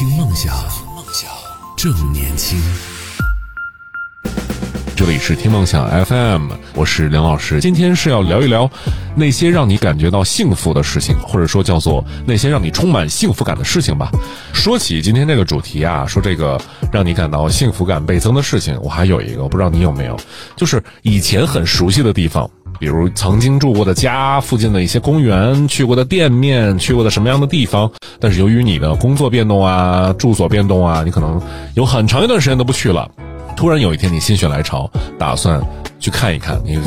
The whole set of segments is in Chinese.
听梦想，梦想正年轻。这里是听梦想 FM，我是梁老师。今天是要聊一聊那些让你感觉到幸福的事情，或者说叫做那些让你充满幸福感的事情吧。说起今天这个主题啊，说这个让你感到幸福感倍增的事情，我还有一个，我不知道你有没有，就是以前很熟悉的地方，比如曾经住过的家附近的一些公园、去过的店面、去过的什么样的地方，但是由于你的工作变动啊、住所变动啊，你可能有很长一段时间都不去了。突然有一天，你心血来潮，打算去看一看，你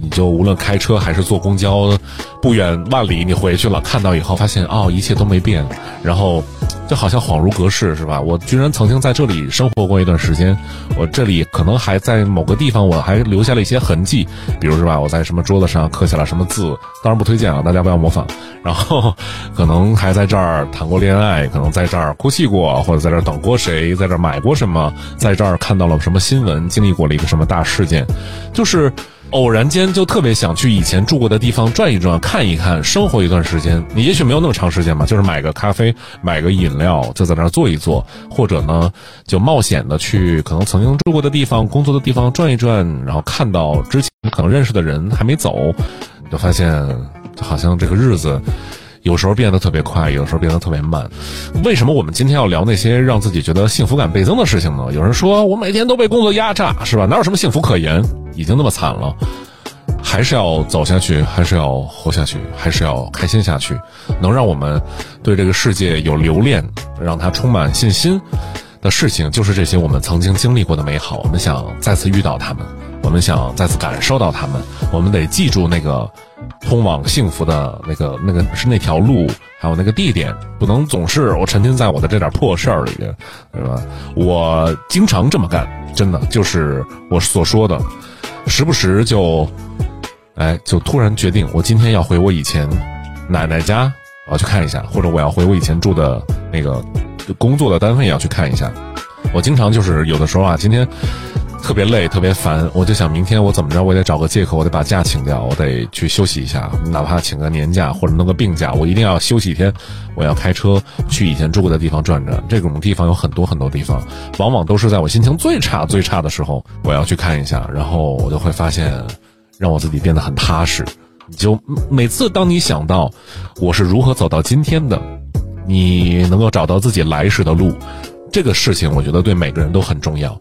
你就无论开车还是坐公交，不远万里，你回去了，看到以后发现哦，一切都没变，然后就好像恍如隔世，是吧？我居然曾经在这里生活过一段时间，我这里可能还在某个地方，我还留下了一些痕迹，比如是吧？我在什么桌子上刻下了什么字，当然不推荐啊，大家不要模仿。然后可能还在这儿谈过恋爱，可能在这儿哭泣过，或者在这儿等过谁，在这儿买过什么，在这儿看到了什么新闻，经历过了一个什么大事件，就是偶然间就特别想去以前住过的地方转一转，看一看，生活一段时间。你也许没有那么长时间吧，就是买个咖啡，买个饮料，就在那儿坐一坐，或者呢，就冒险的去可能曾经住过的地方、工作的地方转一转，然后看到之前可能认识的人还没走，就发现。好像这个日子，有时候变得特别快，有时候变得特别慢。为什么我们今天要聊那些让自己觉得幸福感倍增的事情呢？有人说我每天都被工作压榨，是吧？哪有什么幸福可言？已经那么惨了，还是要走下去，还是要活下去，还是要开心下去？能让我们对这个世界有留恋，让它充满信心的事情，就是这些我们曾经经历过的美好。我们想再次遇到他们，我们想再次感受到他们，我们得记住那个。通往幸福的那个、那个是那条路，还有那个地点，不能总是我沉浸在我的这点破事儿里边，对吧？我经常这么干，真的就是我所说的，时不时就，哎，就突然决定，我今天要回我以前奶奶家，我要去看一下，或者我要回我以前住的那个工作的单位要去看一下。我经常就是有的时候啊，今天。特别累，特别烦，我就想明天我怎么着，我得找个借口，我得把假请掉，我得去休息一下，哪怕请个年假或者弄个病假，我一定要休息一天。我要开车去以前住过的地方转转，这种地方有很多很多地方，往往都是在我心情最差最差的时候，我要去看一下，然后我就会发现，让我自己变得很踏实。就每次当你想到我是如何走到今天的，你能够找到自己来时的路，这个事情我觉得对每个人都很重要。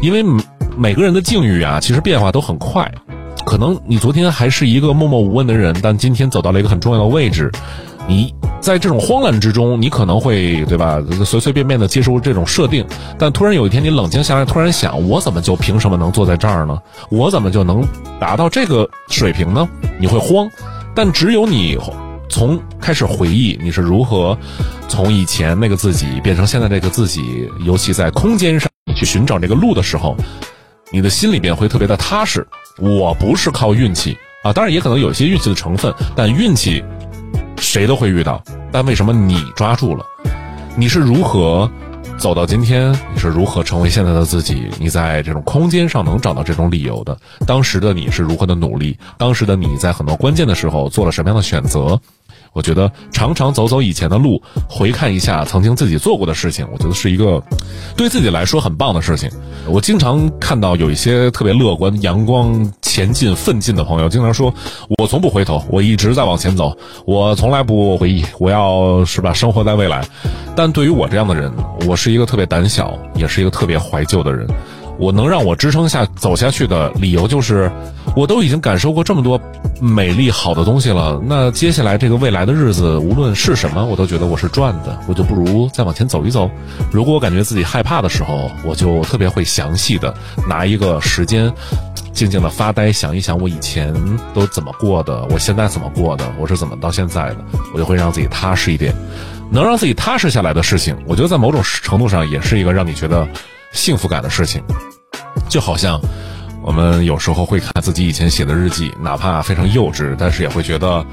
因为每个人的境遇啊，其实变化都很快。可能你昨天还是一个默默无闻的人，但今天走到了一个很重要的位置。你在这种慌乱之中，你可能会对吧，随随便便的接受这种设定。但突然有一天你冷静下来，突然想，我怎么就凭什么能坐在这儿呢？我怎么就能达到这个水平呢？你会慌，但只有你从开始回忆你是如何从以前那个自己变成现在这个自己，尤其在空间上。去寻找这个路的时候，你的心里边会特别的踏实。我不是靠运气啊，当然也可能有一些运气的成分，但运气谁都会遇到。但为什么你抓住了？你是如何走到今天？你是如何成为现在的自己？你在这种空间上能找到这种理由的？当时的你是如何的努力？当时的你在很多关键的时候做了什么样的选择？我觉得常常走走以前的路，回看一下曾经自己做过的事情，我觉得是一个对自己来说很棒的事情。我经常看到有一些特别乐观、阳光、前进、奋进的朋友，经常说：“我从不回头，我一直在往前走，我从来不回忆，我要是吧生活在未来。”但对于我这样的人，我是一个特别胆小，也是一个特别怀旧的人。我能让我支撑下走下去的理由就是，我都已经感受过这么多美丽好的东西了。那接下来这个未来的日子，无论是什么，我都觉得我是赚的。我就不如再往前走一走。如果我感觉自己害怕的时候，我就特别会详细的拿一个时间，静静的发呆，想一想我以前都怎么过的，我现在怎么过的，我是怎么到现在的，我就会让自己踏实一点。能让自己踏实下来的事情，我觉得在某种程度上也是一个让你觉得。幸福感的事情，就好像我们有时候会看自己以前写的日记，哪怕非常幼稚，但是也会觉得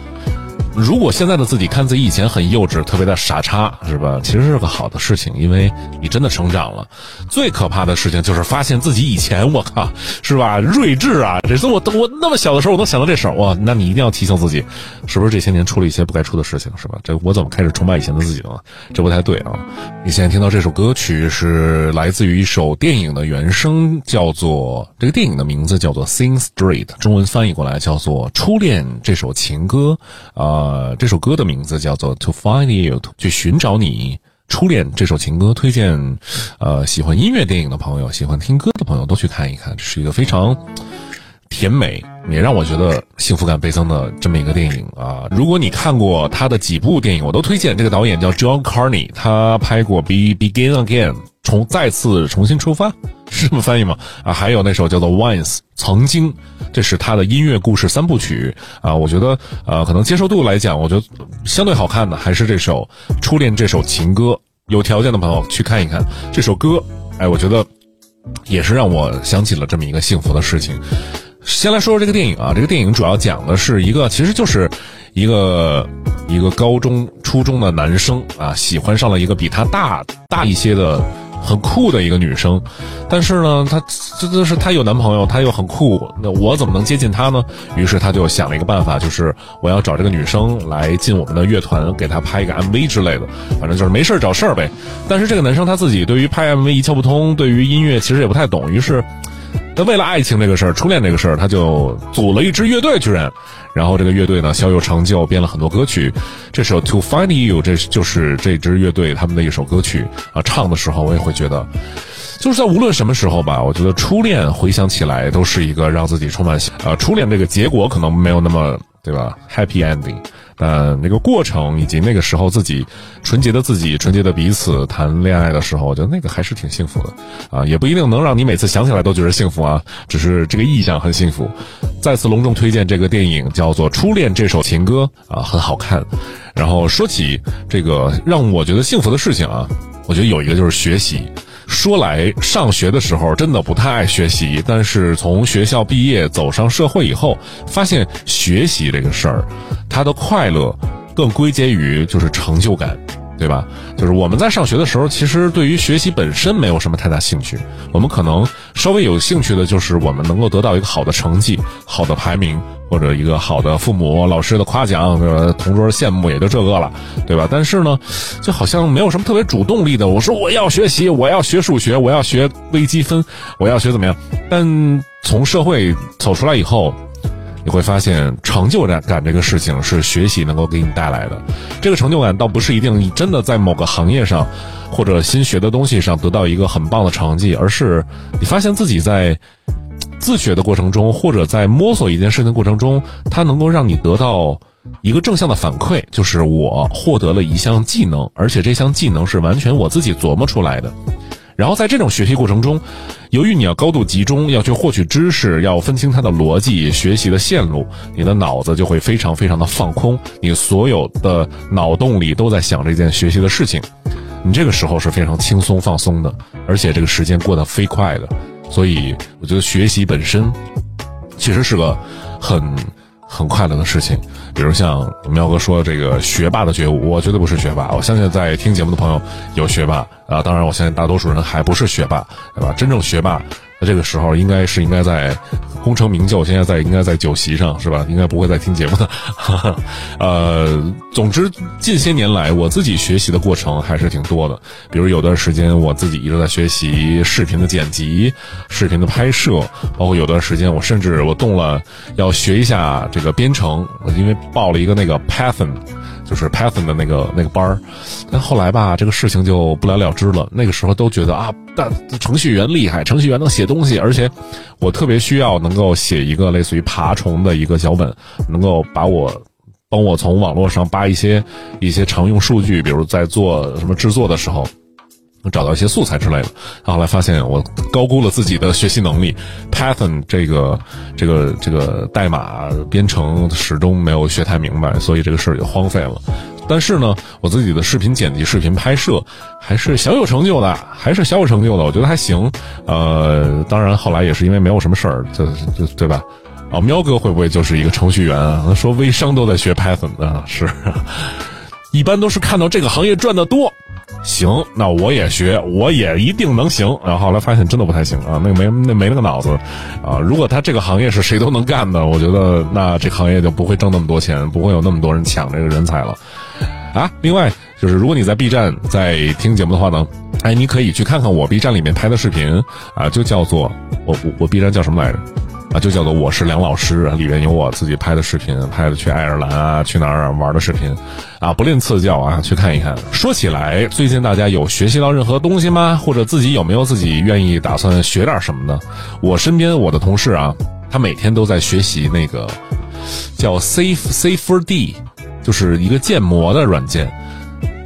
如果现在的自己看自己以前很幼稚，特别的傻叉，是吧？其实是个好的事情，因为你真的成长了。最可怕的事情就是发现自己以前，我靠，是吧？睿智啊！这是我我那么小的时候我能想到这事儿，哇！那你一定要提醒自己，是不是这些年出了一些不该出的事情，是吧？这我怎么开始崇拜以前的自己了？这不太对啊！你现在听到这首歌曲是来自于一首电影的原声，叫做这个电影的名字叫做《Sing Street》，中文翻译过来叫做《初恋》这首情歌啊。这首歌的名字叫做《To Find You》，去寻找你初恋。这首情歌推荐，呃，喜欢音乐电影的朋友，喜欢听歌的朋友都去看一看。这是一个非常甜美，也让我觉得幸福感倍增的这么一个电影啊。如果你看过他的几部电影，我都推荐。这个导演叫 John Carney，他拍过《Be Begin Again》，重再次重新出发，是这么翻译吗？啊，还有那首叫做《Once》，曾经。这是他的音乐故事三部曲啊，我觉得呃，可能接受度来讲，我觉得相对好看的还是这首《初恋》这首情歌。有条件的朋友去看一看这首歌，哎，我觉得也是让我想起了这么一个幸福的事情。先来说说这个电影啊，这个电影主要讲的是一个，其实就是一个一个高中初中的男生啊，喜欢上了一个比他大大一些的。很酷的一个女生，但是呢，她这这是她有男朋友，她又很酷，那我怎么能接近她呢？于是他就想了一个办法，就是我要找这个女生来进我们的乐团，给她拍一个 MV 之类的，反正就是没事找事儿呗。但是这个男生他自己对于拍 MV 一窍不通，对于音乐其实也不太懂，于是。他为了爱情这个事儿，初恋这个事儿，他就组了一支乐队，居然，然后这个乐队呢小有成就，编了很多歌曲。这首《To Find You》这就是这支乐队他们的一首歌曲啊。唱的时候我也会觉得，就是在无论什么时候吧，我觉得初恋回想起来都是一个让自己充满啊，初恋这个结果可能没有那么对吧？Happy ending。呃，那个过程以及那个时候自己纯洁的自己、纯洁的彼此谈恋爱的时候，我觉得那个还是挺幸福的啊，也不一定能让你每次想起来都觉得幸福啊，只是这个意象很幸福。再次隆重推荐这个电影，叫做《初恋这首情歌》啊，很好看。然后说起这个让我觉得幸福的事情啊，我觉得有一个就是学习。说来上学的时候真的不太爱学习，但是从学校毕业走上社会以后，发现学习这个事儿，它的快乐更归结于就是成就感。对吧？就是我们在上学的时候，其实对于学习本身没有什么太大兴趣。我们可能稍微有兴趣的，就是我们能够得到一个好的成绩、好的排名，或者一个好的父母、老师的夸奖，同桌羡慕，也就这个了，对吧？但是呢，就好像没有什么特别主动力的。我说我要学习，我要学数学，我要学微积分，我要学怎么样？但从社会走出来以后。你会发现，成就感感这个事情是学习能够给你带来的。这个成就感倒不是一定你真的在某个行业上，或者新学的东西上得到一个很棒的成绩，而是你发现自己在自学的过程中，或者在摸索一件事情的过程中，它能够让你得到一个正向的反馈，就是我获得了一项技能，而且这项技能是完全我自己琢磨出来的。然后在这种学习过程中，由于你要高度集中，要去获取知识，要分清它的逻辑、学习的线路，你的脑子就会非常非常的放空，你所有的脑洞里都在想这件学习的事情，你这个时候是非常轻松放松的，而且这个时间过得飞快的，所以我觉得学习本身其实是个很很快乐的事情。比如像喵哥说这个学霸的觉悟，我绝对不是学霸。我相信在听节目的朋友有学霸啊，当然我相信大多数人还不是学霸，对吧？真正学霸。这个时候应该是应该在功成名就，现在在应该在酒席上是吧？应该不会再听节目的。呃，总之近些年来我自己学习的过程还是挺多的。比如有段时间我自己一直在学习视频的剪辑、视频的拍摄，包括有段时间我甚至我动了要学一下这个编程，因为报了一个那个 Python。就是 Python 的那个那个班儿，但后来吧，这个事情就不了了之了。那个时候都觉得啊，但程序员厉害，程序员能写东西，而且我特别需要能够写一个类似于爬虫的一个脚本，能够把我帮我从网络上扒一些一些常用数据，比如在做什么制作的时候。找到一些素材之类的，后来发现我高估了自己的学习能力，Python 这个这个这个代码编程始终没有学太明白，所以这个事儿就荒废了。但是呢，我自己的视频剪辑、视频拍摄还是小有成就的，还是小有成就的，我觉得还行。呃，当然后来也是因为没有什么事儿，就就对吧？啊，喵哥会不会就是一个程序员啊？说微商都在学 Python 啊，是，一般都是看到这个行业赚的多，行，那我也学，我也一定能行。然后后来发现真的不太行啊，那个没那没那个脑子啊。如果他这个行业是谁都能干的，我觉得那这行业就不会挣那么多钱，不会有那么多人抢这个人才了啊。另外就是，如果你在 B 站在听节目的话呢，哎，你可以去看看我 B 站里面拍的视频啊，就叫做我我我 B 站叫什么来着？啊，就叫做我是梁老师，里面有我自己拍的视频，拍的去爱尔兰啊，去哪儿玩的视频，啊，不吝赐教啊，去看一看。说起来，最近大家有学习到任何东西吗？或者自己有没有自己愿意打算学点什么呢？我身边我的同事啊，他每天都在学习那个叫 C C Four D，就是一个建模的软件，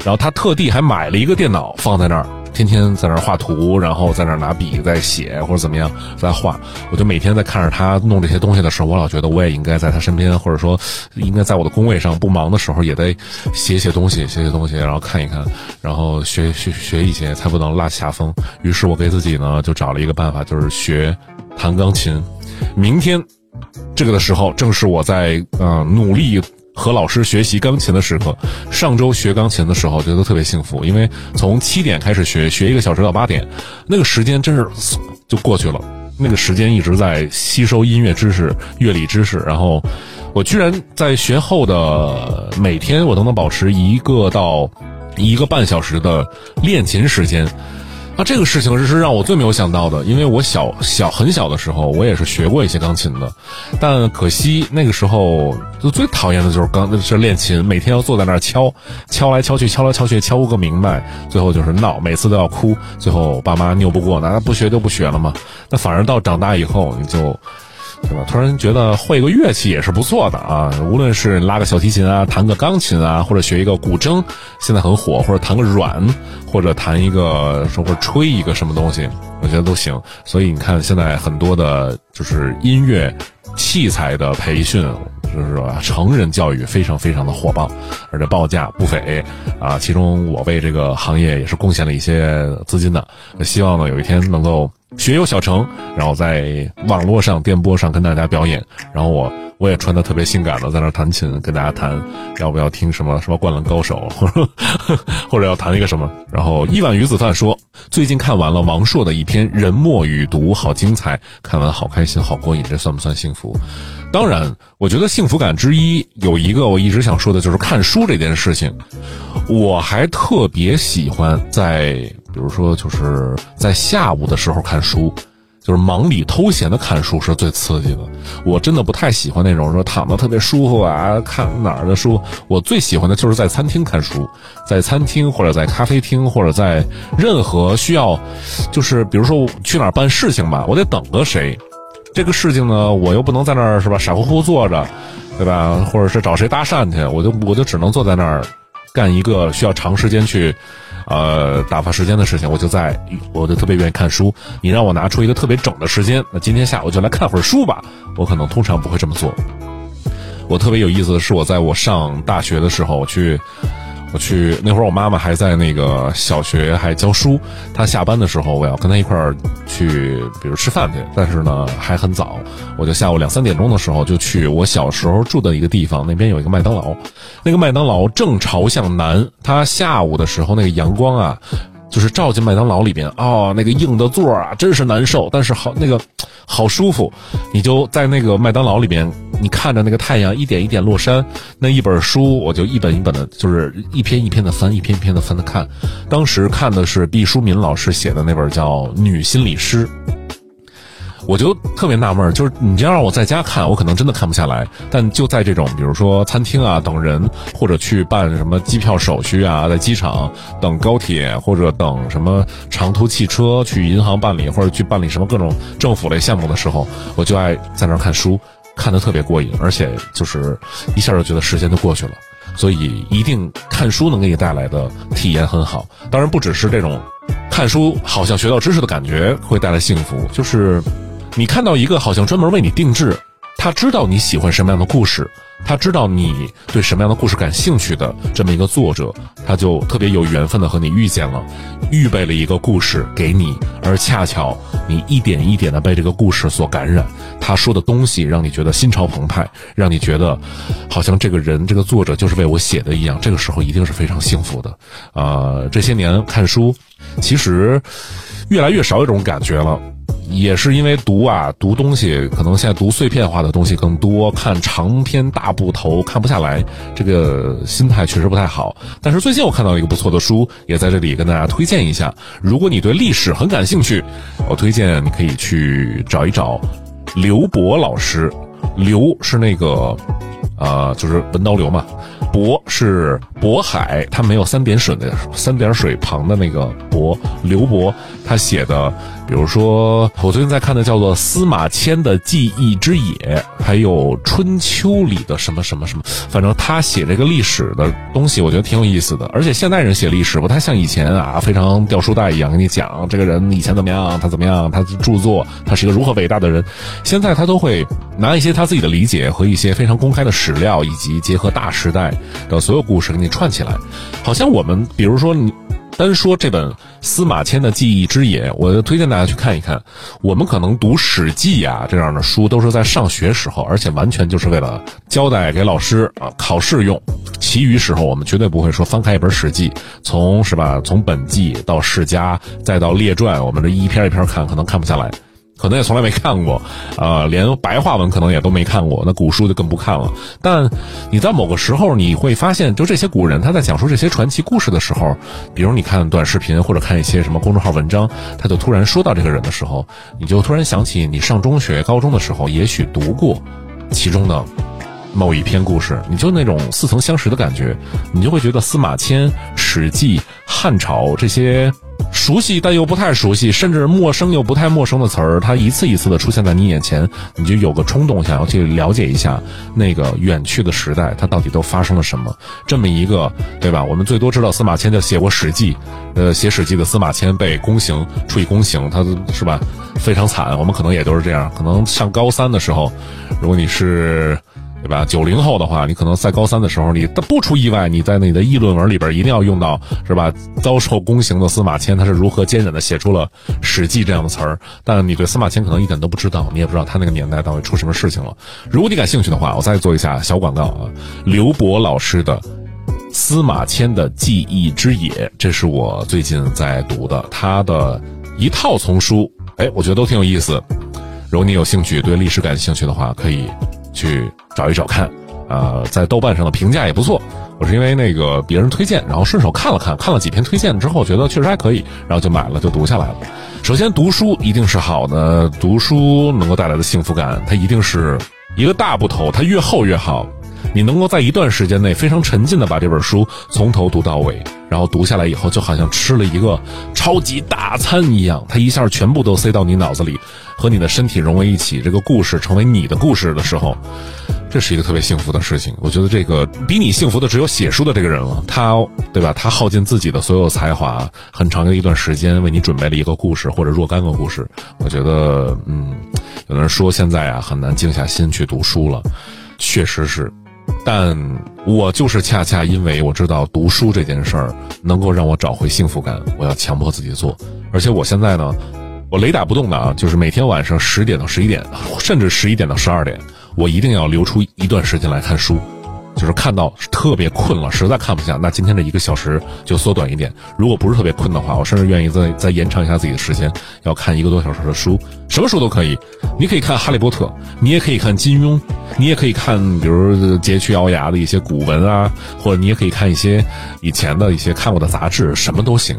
然后他特地还买了一个电脑放在那儿。天天在那画图，然后在那拿笔在写或者怎么样在画，我就每天在看着他弄这些东西的时候，我老觉得我也应该在他身边，或者说应该在我的工位上不忙的时候也得写写东西，写写东西，然后看一看，然后学学学一些，才不能落下风。于是我给自己呢就找了一个办法，就是学弹钢琴。明天这个的时候，正是我在呃努力。和老师学习钢琴的时刻，上周学钢琴的时候觉得特别幸福，因为从七点开始学，学一个小时到八点，那个时间真是就过去了。那个时间一直在吸收音乐知识、乐理知识，然后我居然在学后的每天我都能保持一个到一个半小时的练琴时间。那这个事情是让我最没有想到的，因为我小小很小的时候，我也是学过一些钢琴的，但可惜那个时候就最讨厌的就是钢是练琴，每天要坐在那儿敲，敲来敲去，敲来敲去，敲个明白，最后就是闹，每次都要哭，最后爸妈拗不过，那不学就不学了嘛。那反而到长大以后，你就。对吧？突然觉得会个乐器也是不错的啊！无论是拉个小提琴啊，弹个钢琴啊，或者学一个古筝，现在很火，或者弹个软，或者弹一个，或者吹一个什么东西，我觉得都行。所以你看，现在很多的，就是音乐器材的培训，就是说成人教育非常非常的火爆，而且报价不菲啊。其中我为这个行业也是贡献了一些资金的，希望呢有一天能够。学友小程，然后在网络上、电波上跟大家表演，然后我我也穿的特别性感的在那弹琴，跟大家谈要不要听什么什么灌篮高手，或者要弹一个什么。然后一碗鱼子饭说，最近看完了王朔的一篇《人墨与毒》，好精彩，看完好开心，好过瘾，这算不算幸福？当然，我觉得幸福感之一有一个，我一直想说的就是看书这件事情。我还特别喜欢在，比如说，就是在下午的时候看书，就是忙里偷闲的看书是最刺激的。我真的不太喜欢那种说躺的特别舒服啊，看哪儿的书。我最喜欢的就是在餐厅看书，在餐厅或者在咖啡厅或者在任何需要，就是比如说去哪儿办事情吧，我得等个谁。这个事情呢，我又不能在那儿是吧，傻乎乎坐着，对吧？或者是找谁搭讪去，我就我就只能坐在那儿，干一个需要长时间去，呃，打发时间的事情。我就在，我就特别愿意看书。你让我拿出一个特别整的时间，那今天下午就来看会儿书吧。我可能通常不会这么做。我特别有意思的是，我在我上大学的时候去。我去那会儿，我妈妈还在那个小学还教书。她下班的时候，我要跟她一块儿去，比如吃饭去。但是呢，还很早，我就下午两三点钟的时候就去我小时候住的一个地方，那边有一个麦当劳。那个麦当劳正朝向南，它下午的时候那个阳光啊。就是照进麦当劳里边哦，那个硬的座啊，真是难受，但是好那个好舒服。你就在那个麦当劳里边，你看着那个太阳一点一点落山，那一本书我就一本一本的，就是一篇一篇的翻，一篇一篇的翻的看。当时看的是毕淑敏老师写的那本叫《女心理师》。我就特别纳闷，就是你要让我在家看，我可能真的看不下来。但就在这种，比如说餐厅啊等人，或者去办什么机票手续啊，在机场等高铁，或者等什么长途汽车去银行办理，或者去办理什么各种政府类项目的时候，我就爱在那看书，看得特别过瘾，而且就是一下就觉得时间就过去了。所以一定看书能给你带来的体验很好。当然不只是这种看书好像学到知识的感觉会带来幸福，就是。你看到一个好像专门为你定制，他知道你喜欢什么样的故事，他知道你对什么样的故事感兴趣的这么一个作者，他就特别有缘分的和你遇见了，预备了一个故事给你，而恰巧你一点一点的被这个故事所感染，他说的东西让你觉得心潮澎湃，让你觉得好像这个人这个作者就是为我写的一样，这个时候一定是非常幸福的。啊，这些年看书，其实越来越少有这种感觉了。也是因为读啊，读东西可能现在读碎片化的东西更多，看长篇大部头看不下来，这个心态确实不太好。但是最近我看到一个不错的书，也在这里跟大家推荐一下。如果你对历史很感兴趣，我推荐你可以去找一找刘博老师。刘是那个，呃，就是文刀刘嘛。渤是渤海，他没有三点水的三点水旁的那个渤。刘伯他写的，比如说我最近在看的叫做司马迁的记忆之野，还有春秋里的什么什么什么，反正他写这个历史的东西，我觉得挺有意思的。而且现代人写历史不太像以前啊，非常掉书袋一样跟你讲这个人以前怎么样，他怎么样，他著作他是一个如何伟大的人。现在他都会拿一些他自己的理解和一些非常公开的史料，以及结合大时代。的所有故事给你串起来，好像我们比如说你单说这本司马迁的记忆之野，我就推荐大家去看一看。我们可能读《史记》啊这样的书，都是在上学时候，而且完全就是为了交代给老师啊考试用。其余时候，我们绝对不会说翻开一本《史记》，从是吧？从本纪到世家，再到列传，我们这一篇一篇看，可能看不下来。可能也从来没看过，呃，连白话文可能也都没看过，那古书就更不看了。但你在某个时候，你会发现，就这些古人他在讲述这些传奇故事的时候，比如你看短视频或者看一些什么公众号文章，他就突然说到这个人的时候，你就突然想起你上中学、高中的时候也许读过其中的某一篇故事，你就那种似曾相识的感觉，你就会觉得司马迁、史记、汉朝这些。熟悉但又不太熟悉，甚至陌生又不太陌生的词儿，它一次一次的出现在你眼前，你就有个冲动想要去了解一下那个远去的时代，它到底都发生了什么？这么一个，对吧？我们最多知道司马迁就写过《史记》，呃，写《史记》的司马迁被宫刑，处以宫刑，他是吧？非常惨。我们可能也都是这样。可能上高三的时候，如果你是。对吧？九零后的话，你可能在高三的时候，你不出意外，你在你的议论文里边一定要用到，是吧？遭受宫刑的司马迁，他是如何坚忍的写出了《史记》这样的词儿。但你对司马迁可能一点都不知道，你也不知道他那个年代到底出什么事情了。如果你感兴趣的话，我再做一下小广告啊，刘博老师的《司马迁的记忆之野》，这是我最近在读的，他的一套丛书，哎，我觉得都挺有意思。如果你有兴趣，对历史感兴趣的话，可以。去找一找看，呃，在豆瓣上的评价也不错。我是因为那个别人推荐，然后顺手看了看，看了几篇推荐之后，觉得确实还可以，然后就买了，就读下来了。首先，读书一定是好的，读书能够带来的幸福感，它一定是一个大部头，它越厚越好。你能够在一段时间内非常沉浸的把这本书从头读到尾，然后读下来以后，就好像吃了一个超级大餐一样，它一下全部都塞到你脑子里，和你的身体融为一起，这个故事成为你的故事的时候，这是一个特别幸福的事情。我觉得这个比你幸福的只有写书的这个人了，他对吧？他耗尽自己的所有才华，很长的一段时间为你准备了一个故事或者若干个故事。我觉得，嗯，有人说现在啊很难静下心去读书了，确实是。但我就是恰恰因为我知道读书这件事儿能够让我找回幸福感，我要强迫自己做。而且我现在呢，我雷打不动的啊，就是每天晚上十点到十一点，甚至十一点到十二点，我一定要留出一段时间来看书。就是看到特别困了，实在看不下，那今天这一个小时就缩短一点。如果不是特别困的话，我甚至愿意再再延长一下自己的时间，要看一个多小时的书，什么书都可以。你可以看《哈利波特》，你也可以看金庸，你也可以看，比如佶屈瑶牙的一些古文啊，或者你也可以看一些以前的一些看过的杂志，什么都行。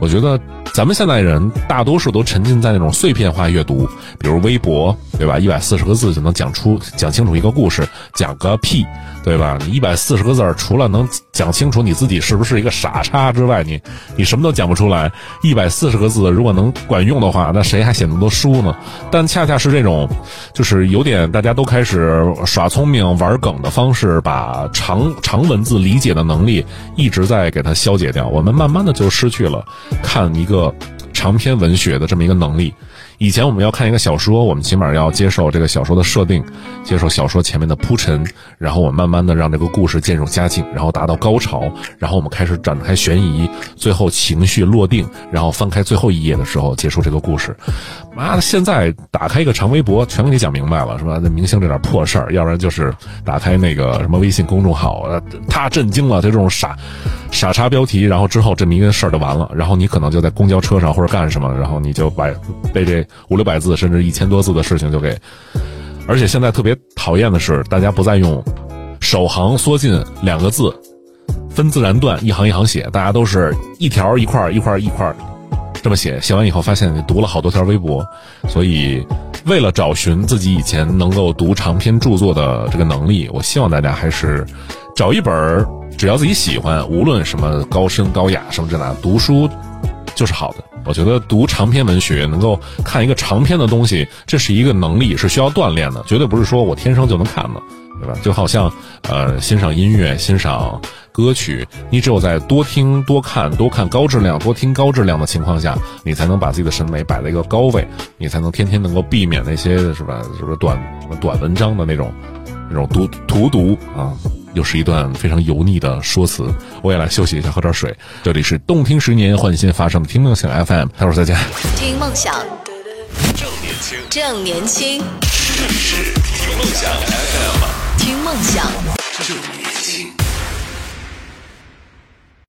我觉得咱们现代人大多数都沉浸在那种碎片化阅读，比如微博，对吧？一百四十个字就能讲出讲清楚一个故事，讲个屁，对吧？你一百四十个字儿，除了能讲清楚你自己是不是一个傻叉之外，你你什么都讲不出来。一百四十个字如果能管用的话，那谁还写那么多书呢？但恰恰是这种，就是有点大家都开始耍聪明、玩梗的方式，把长长文字理解的能力一直在给它消解掉。我们慢慢的就失去了。看一个长篇文学的这么一个能力，以前我们要看一个小说，我们起码要接受这个小说的设定，接受小说前面的铺陈，然后我们慢慢的让这个故事渐入佳境，然后达到高潮，然后我们开始展开悬疑，最后情绪落定，然后翻开最后一页的时候结束这个故事。妈的，现在打开一个长微博，全给你讲明白了，是吧？那明星这点破事儿，要不然就是打开那个什么微信公众号，他震惊了，他这种傻傻叉标题，然后之后这么一个事儿就完了，然后你可能就在公交车上或者干什么，然后你就把被这。五六百字甚至一千多字的事情就给，而且现在特别讨厌的是，大家不再用首行缩进两个字，分自然段一行一行写，大家都是一条一块一块一块这么写。写完以后发现你读了好多条微博，所以为了找寻自己以前能够读长篇著作的这个能力，我希望大家还是找一本只要自己喜欢，无论什么高深高雅什么这那，读书就是好的。我觉得读长篇文学，能够看一个长篇的东西，这是一个能力，是需要锻炼的，绝对不是说我天生就能看的，对吧？就好像，呃，欣赏音乐、欣赏歌曲，你只有在多听、多看、多看高质量、多听高质量的情况下，你才能把自己的审美摆在一个高位，你才能天天能够避免那些是吧？就是短短文章的那种那种读荼毒啊？又是一段非常油腻的说辞，我也来休息一下，喝点水。这里是动听十年换新发生的听梦想 FM，待会儿再见。听梦想，正年轻，正年轻，这里是听梦想 FM，听梦想，正年轻。